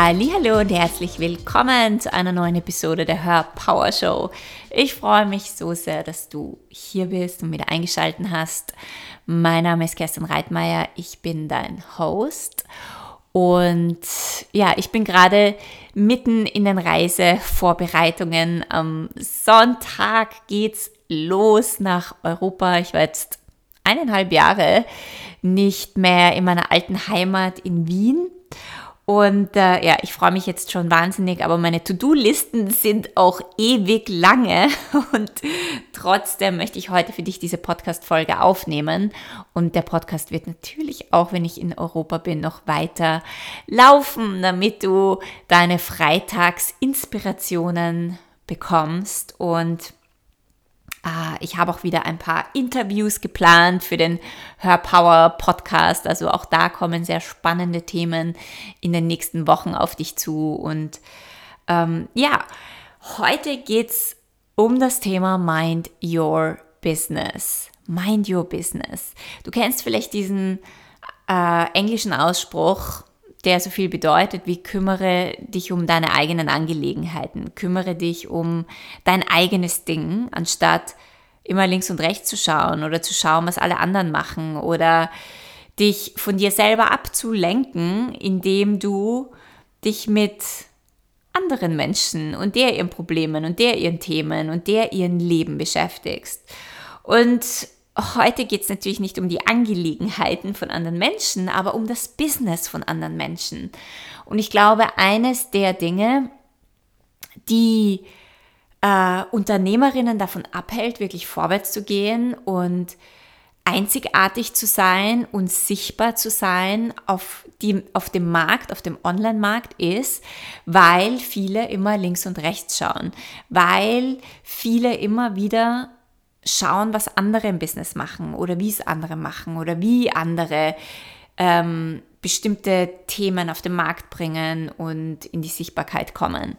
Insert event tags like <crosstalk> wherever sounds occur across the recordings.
Hallo und herzlich willkommen zu einer neuen Episode der Hör Power Show. Ich freue mich so sehr, dass du hier bist und wieder eingeschaltet hast. Mein Name ist Kerstin Reitmeier, ich bin dein Host und ja, ich bin gerade mitten in den Reisevorbereitungen. Am Sonntag geht's los nach Europa. Ich war jetzt eineinhalb Jahre nicht mehr in meiner alten Heimat in Wien und äh, ja, ich freue mich jetzt schon wahnsinnig, aber meine To-Do-Listen sind auch ewig lange. <laughs> Und trotzdem möchte ich heute für dich diese Podcast-Folge aufnehmen. Und der Podcast wird natürlich auch, wenn ich in Europa bin, noch weiter laufen, damit du deine Freitagsinspirationen bekommst. Und ich habe auch wieder ein paar Interviews geplant für den Hörpower Podcast. Also auch da kommen sehr spannende Themen in den nächsten Wochen auf dich zu. Und ähm, ja, heute geht es um das Thema Mind Your Business. Mind Your Business. Du kennst vielleicht diesen äh, englischen Ausspruch, der so viel bedeutet wie kümmere dich um deine eigenen Angelegenheiten, kümmere dich um dein eigenes Ding, anstatt immer links und rechts zu schauen oder zu schauen, was alle anderen machen oder dich von dir selber abzulenken, indem du dich mit anderen Menschen und der ihren Problemen und der ihren Themen und der ihren Leben beschäftigst. Und heute geht es natürlich nicht um die Angelegenheiten von anderen Menschen, aber um das Business von anderen Menschen. Und ich glaube, eines der Dinge, die äh, Unternehmerinnen davon abhält, wirklich vorwärts zu gehen und einzigartig zu sein und sichtbar zu sein auf, die, auf dem Markt, auf dem Online-Markt ist, weil viele immer links und rechts schauen, weil viele immer wieder schauen, was andere im Business machen oder wie es andere machen oder wie andere ähm, bestimmte Themen auf den Markt bringen und in die Sichtbarkeit kommen.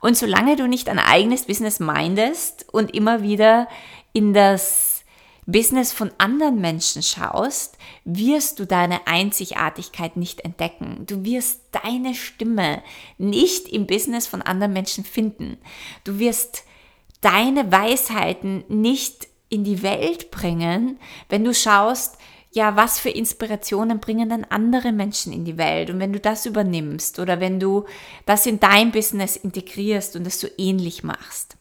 Und solange du nicht ein eigenes Business mindest und immer wieder in das Business von anderen Menschen schaust, wirst du deine Einzigartigkeit nicht entdecken. Du wirst deine Stimme nicht im Business von anderen Menschen finden. Du wirst deine Weisheiten nicht in die Welt bringen, wenn du schaust, ja, was für Inspirationen bringen dann andere Menschen in die Welt? Und wenn du das übernimmst oder wenn du das in dein Business integrierst und das so ähnlich machst.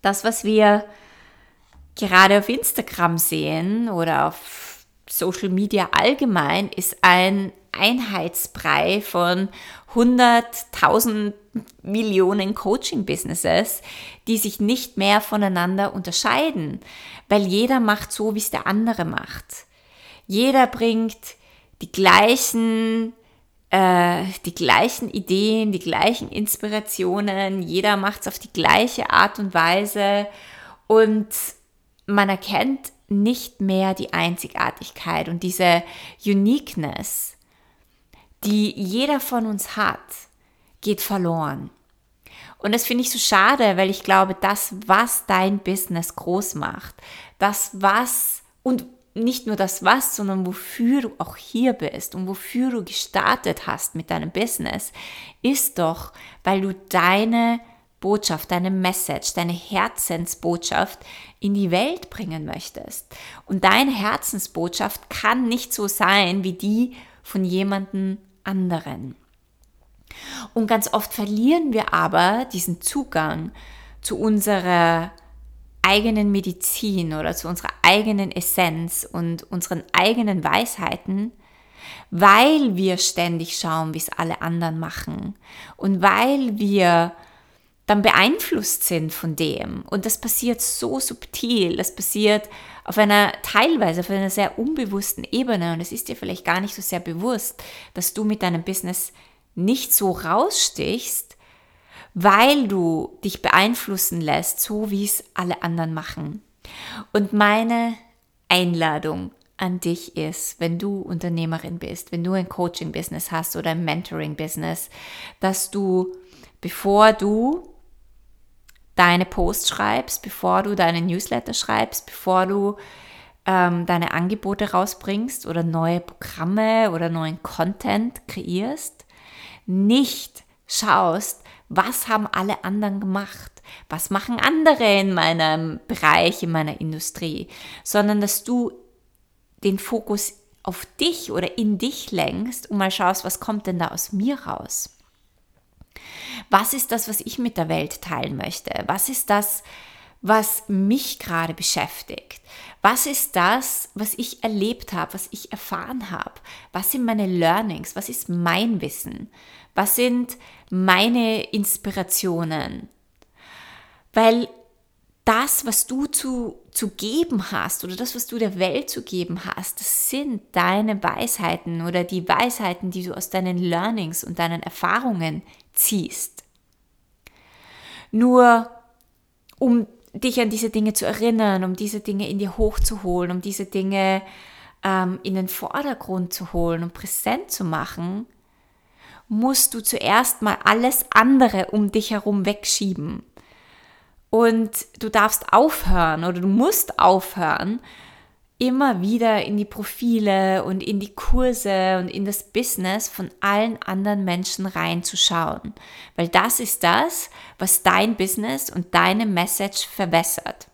Das, was wir gerade auf Instagram sehen oder auf Social Media allgemein, ist ein Einheitsbrei von 100.000 Millionen Coaching-Businesses, die sich nicht mehr voneinander unterscheiden, weil jeder macht so, wie es der andere macht. Jeder bringt die gleichen, äh, die gleichen Ideen, die gleichen Inspirationen, jeder macht es auf die gleiche Art und Weise und man erkennt nicht mehr die Einzigartigkeit und diese Uniqueness, die jeder von uns hat, geht verloren. Und das finde ich so schade, weil ich glaube, das, was dein Business groß macht, das, was und nicht nur das was, sondern wofür du auch hier bist und wofür du gestartet hast mit deinem Business, ist doch, weil du deine Botschaft, deine Message, deine Herzensbotschaft in die Welt bringen möchtest. Und deine Herzensbotschaft kann nicht so sein wie die von jemandem anderen. Und ganz oft verlieren wir aber diesen Zugang zu unserer eigenen Medizin oder zu unserer eigenen Essenz und unseren eigenen Weisheiten, weil wir ständig schauen, wie es alle anderen machen und weil wir dann beeinflusst sind von dem. Und das passiert so subtil, das passiert auf einer teilweise auf einer sehr unbewussten Ebene und es ist dir vielleicht gar nicht so sehr bewusst, dass du mit deinem Business nicht so rausstichst, weil du dich beeinflussen lässt, so wie es alle anderen machen. Und meine Einladung an dich ist, wenn du Unternehmerin bist, wenn du ein Coaching-Business hast oder ein Mentoring-Business, dass du, bevor du deine Posts schreibst, bevor du deine Newsletter schreibst, bevor du ähm, deine Angebote rausbringst oder neue Programme oder neuen Content kreierst, nicht schaust, was haben alle anderen gemacht, was machen andere in meinem Bereich, in meiner Industrie, sondern dass du den Fokus auf dich oder in dich lenkst und mal schaust, was kommt denn da aus mir raus? Was ist das, was ich mit der Welt teilen möchte? Was ist das, was mich gerade beschäftigt? Was ist das, was ich erlebt habe, was ich erfahren habe? Was sind meine Learnings? Was ist mein Wissen? Was sind meine Inspirationen? Weil das, was du zu, zu geben hast oder das, was du der Welt zu geben hast, das sind deine Weisheiten oder die Weisheiten, die du aus deinen Learnings und deinen Erfahrungen ziehst. Nur um dich an diese Dinge zu erinnern, um diese Dinge in dir hochzuholen, um diese Dinge ähm, in den Vordergrund zu holen und präsent zu machen, musst du zuerst mal alles andere um dich herum wegschieben. Und du darfst aufhören oder du musst aufhören, immer wieder in die Profile und in die Kurse und in das Business von allen anderen Menschen reinzuschauen. Weil das ist das, was dein Business und deine Message verwässert.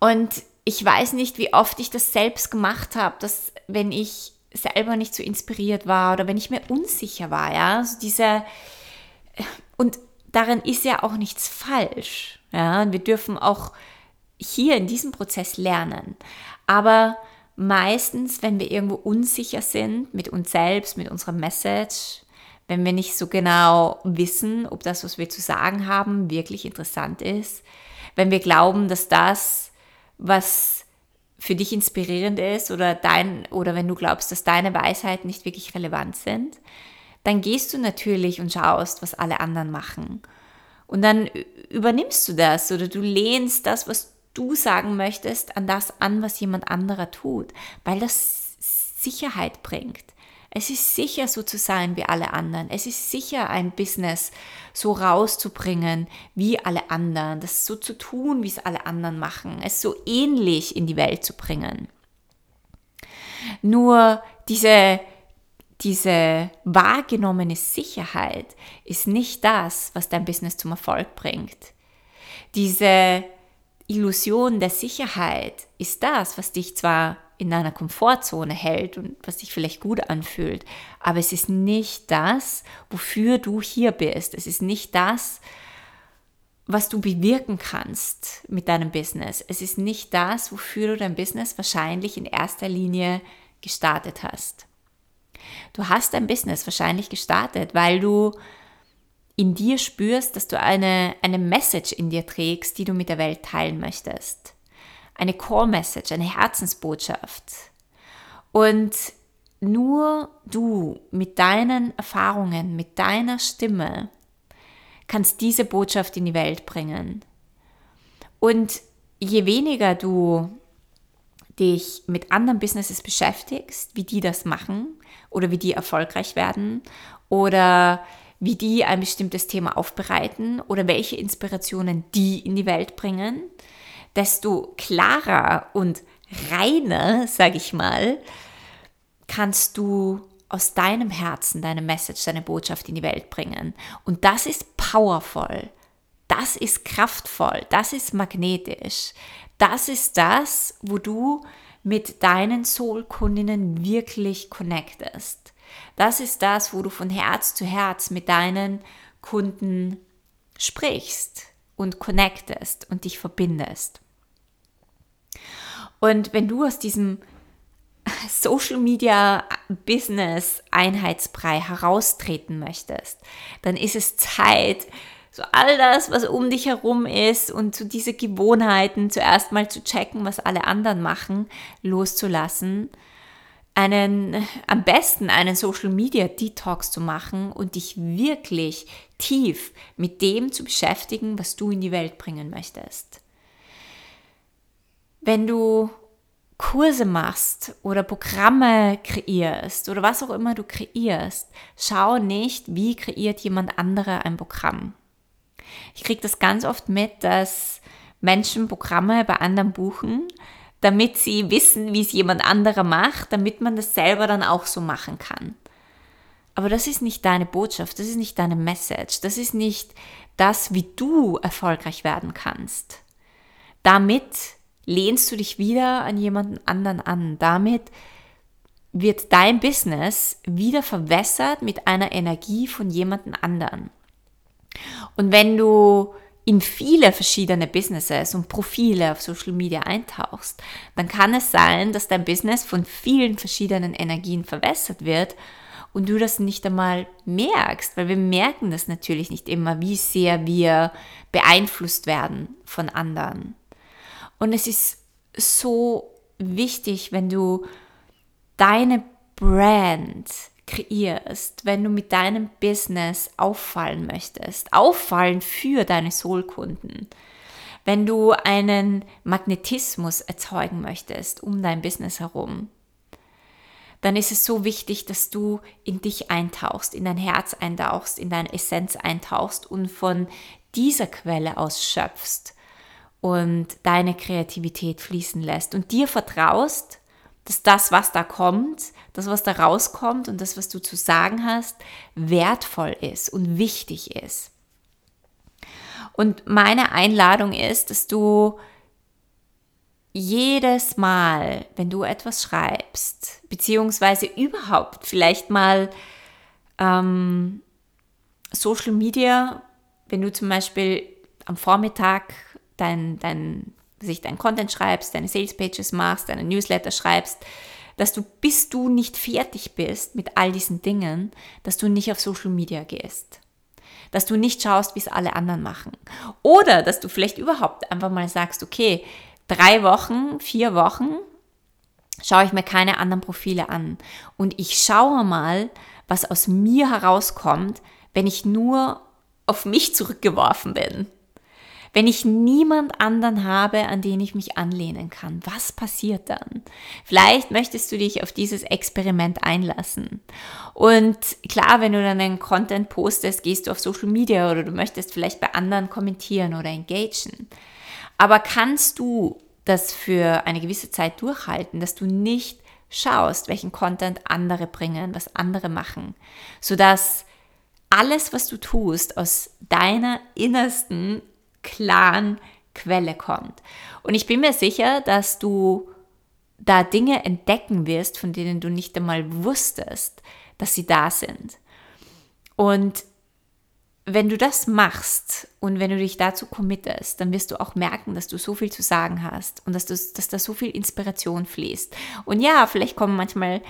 Und ich weiß nicht, wie oft ich das selbst gemacht habe, dass wenn ich selber nicht so inspiriert war oder wenn ich mir unsicher war, ja, also diese und darin ist ja auch nichts falsch, ja, und wir dürfen auch hier in diesem Prozess lernen. Aber meistens, wenn wir irgendwo unsicher sind mit uns selbst, mit unserer Message, wenn wir nicht so genau wissen, ob das, was wir zu sagen haben, wirklich interessant ist, wenn wir glauben, dass das, was für dich inspirierend ist oder dein oder wenn du glaubst, dass deine Weisheiten nicht wirklich relevant sind, dann gehst du natürlich und schaust, was alle anderen machen. Und dann übernimmst du das oder du lehnst das, was du sagen möchtest, an das an, was jemand anderer tut, weil das Sicherheit bringt. Es ist sicher, so zu sein wie alle anderen. Es ist sicher, ein Business so rauszubringen wie alle anderen, das so zu tun, wie es alle anderen machen, es so ähnlich in die Welt zu bringen. Nur diese, diese wahrgenommene Sicherheit ist nicht das, was dein Business zum Erfolg bringt. Diese Illusion der Sicherheit ist das, was dich zwar in deiner Komfortzone hält und was dich vielleicht gut anfühlt, aber es ist nicht das, wofür du hier bist. Es ist nicht das, was du bewirken kannst mit deinem Business. Es ist nicht das, wofür du dein Business wahrscheinlich in erster Linie gestartet hast. Du hast dein Business wahrscheinlich gestartet, weil du in dir spürst, dass du eine, eine Message in dir trägst, die du mit der Welt teilen möchtest. Eine Core Message, eine Herzensbotschaft. Und nur du mit deinen Erfahrungen, mit deiner Stimme kannst diese Botschaft in die Welt bringen. Und je weniger du dich mit anderen Businesses beschäftigst, wie die das machen oder wie die erfolgreich werden oder wie die ein bestimmtes Thema aufbereiten oder welche Inspirationen die in die Welt bringen, desto klarer und reiner, sage ich mal, kannst du aus deinem Herzen deine Message, deine Botschaft in die Welt bringen. Und das ist powerful. Das ist kraftvoll. Das ist magnetisch. Das ist das, wo du mit deinen Soul-Kundinnen wirklich connectest. Das ist das, wo du von Herz zu Herz mit deinen Kunden sprichst und connectest und dich verbindest. Und wenn du aus diesem <laughs> Social Media Business Einheitsbrei heraustreten möchtest, dann ist es Zeit, so all das, was um dich herum ist und so diese Gewohnheiten zuerst mal zu checken, was alle anderen machen, loszulassen einen, am besten einen Social Media Detox zu machen und dich wirklich tief mit dem zu beschäftigen, was du in die Welt bringen möchtest. Wenn du Kurse machst oder Programme kreierst oder was auch immer du kreierst, schau nicht, wie kreiert jemand anderer ein Programm. Ich kriege das ganz oft mit, dass Menschen Programme bei anderen buchen, damit sie wissen, wie es jemand anderer macht, damit man das selber dann auch so machen kann. Aber das ist nicht deine Botschaft, das ist nicht deine Message, das ist nicht das, wie du erfolgreich werden kannst. Damit lehnst du dich wieder an jemanden anderen an. Damit wird dein Business wieder verwässert mit einer Energie von jemanden anderen. Und wenn du in viele verschiedene Businesses und Profile auf Social Media eintauchst, dann kann es sein, dass dein Business von vielen verschiedenen Energien verwässert wird und du das nicht einmal merkst, weil wir merken das natürlich nicht immer, wie sehr wir beeinflusst werden von anderen. Und es ist so wichtig, wenn du deine Brand kreierst, wenn du mit deinem Business auffallen möchtest, auffallen für deine Soulkunden, wenn du einen Magnetismus erzeugen möchtest um dein Business herum, dann ist es so wichtig, dass du in dich eintauchst, in dein Herz eintauchst, in deine Essenz eintauchst und von dieser Quelle aus schöpfst und deine Kreativität fließen lässt und dir vertraust, dass das, was da kommt, das, was da rauskommt und das, was du zu sagen hast, wertvoll ist und wichtig ist. Und meine Einladung ist, dass du jedes Mal, wenn du etwas schreibst, beziehungsweise überhaupt vielleicht mal ähm, Social Media, wenn du zum Beispiel am Vormittag dein, dein sich dein Content schreibst, deine Sales Pages machst, deine Newsletter schreibst, dass du, bis du nicht fertig bist mit all diesen Dingen, dass du nicht auf Social Media gehst. Dass du nicht schaust, wie es alle anderen machen. Oder dass du vielleicht überhaupt einfach mal sagst, okay, drei Wochen, vier Wochen schaue ich mir keine anderen Profile an. Und ich schaue mal, was aus mir herauskommt, wenn ich nur auf mich zurückgeworfen bin. Wenn ich niemand anderen habe, an den ich mich anlehnen kann, was passiert dann? Vielleicht möchtest du dich auf dieses Experiment einlassen. Und klar, wenn du dann einen Content postest, gehst du auf Social Media oder du möchtest vielleicht bei anderen kommentieren oder engagen. Aber kannst du das für eine gewisse Zeit durchhalten, dass du nicht schaust, welchen Content andere bringen, was andere machen, sodass alles, was du tust, aus deiner innersten klaren Quelle kommt. Und ich bin mir sicher, dass du da Dinge entdecken wirst, von denen du nicht einmal wusstest, dass sie da sind. Und wenn du das machst und wenn du dich dazu committest, dann wirst du auch merken, dass du so viel zu sagen hast und dass, du, dass da so viel Inspiration fließt. Und ja, vielleicht kommen manchmal,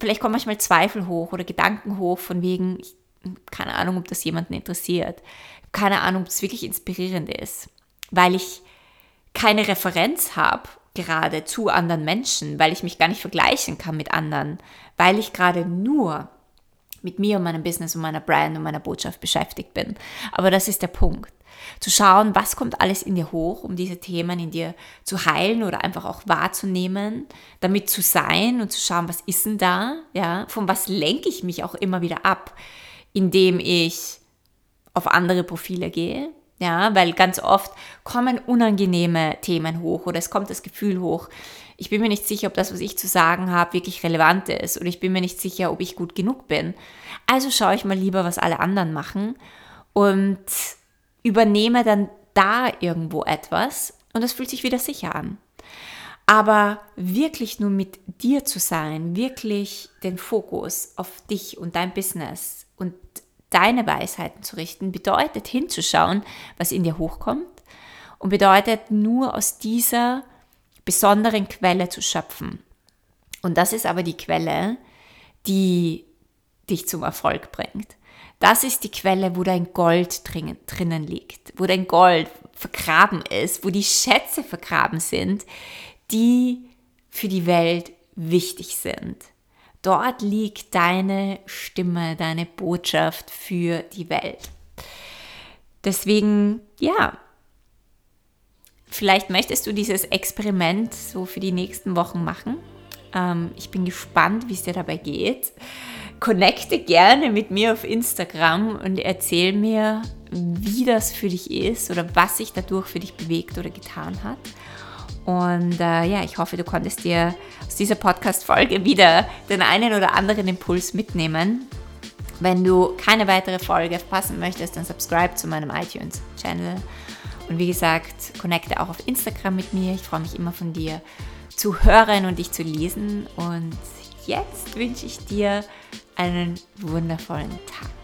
vielleicht kommen manchmal Zweifel hoch oder Gedanken hoch von wegen, ich, keine Ahnung, ob das jemanden interessiert. Keine Ahnung, ob es wirklich inspirierend ist, weil ich keine Referenz habe gerade zu anderen Menschen, weil ich mich gar nicht vergleichen kann mit anderen, weil ich gerade nur mit mir und meinem Business und meiner Brand und meiner Botschaft beschäftigt bin. Aber das ist der Punkt. Zu schauen, was kommt alles in dir hoch, um diese Themen in dir zu heilen oder einfach auch wahrzunehmen, damit zu sein und zu schauen, was ist denn da, ja, von was lenke ich mich auch immer wieder ab, indem ich auf andere Profile gehe. Ja, weil ganz oft kommen unangenehme Themen hoch oder es kommt das Gefühl hoch. Ich bin mir nicht sicher, ob das, was ich zu sagen habe, wirklich relevant ist oder ich bin mir nicht sicher, ob ich gut genug bin. Also schaue ich mal lieber, was alle anderen machen und übernehme dann da irgendwo etwas und das fühlt sich wieder sicher an. Aber wirklich nur mit dir zu sein, wirklich den Fokus auf dich und dein Business und deine Weisheiten zu richten, bedeutet hinzuschauen, was in dir hochkommt und bedeutet nur aus dieser besonderen Quelle zu schöpfen. Und das ist aber die Quelle, die dich zum Erfolg bringt. Das ist die Quelle, wo dein Gold drinnen liegt, wo dein Gold vergraben ist, wo die Schätze vergraben sind, die für die Welt wichtig sind. Dort liegt deine Stimme, deine Botschaft für die Welt. Deswegen, ja, vielleicht möchtest du dieses Experiment so für die nächsten Wochen machen. Ähm, ich bin gespannt, wie es dir dabei geht. Connecte gerne mit mir auf Instagram und erzähl mir, wie das für dich ist oder was sich dadurch für dich bewegt oder getan hat. Und äh, ja, ich hoffe, du konntest dir aus dieser Podcast-Folge wieder den einen oder anderen Impuls mitnehmen. Wenn du keine weitere Folge verpassen möchtest, dann subscribe zu meinem iTunes-Channel. Und wie gesagt, connecte auch auf Instagram mit mir. Ich freue mich immer von dir zu hören und dich zu lesen. Und jetzt wünsche ich dir einen wundervollen Tag.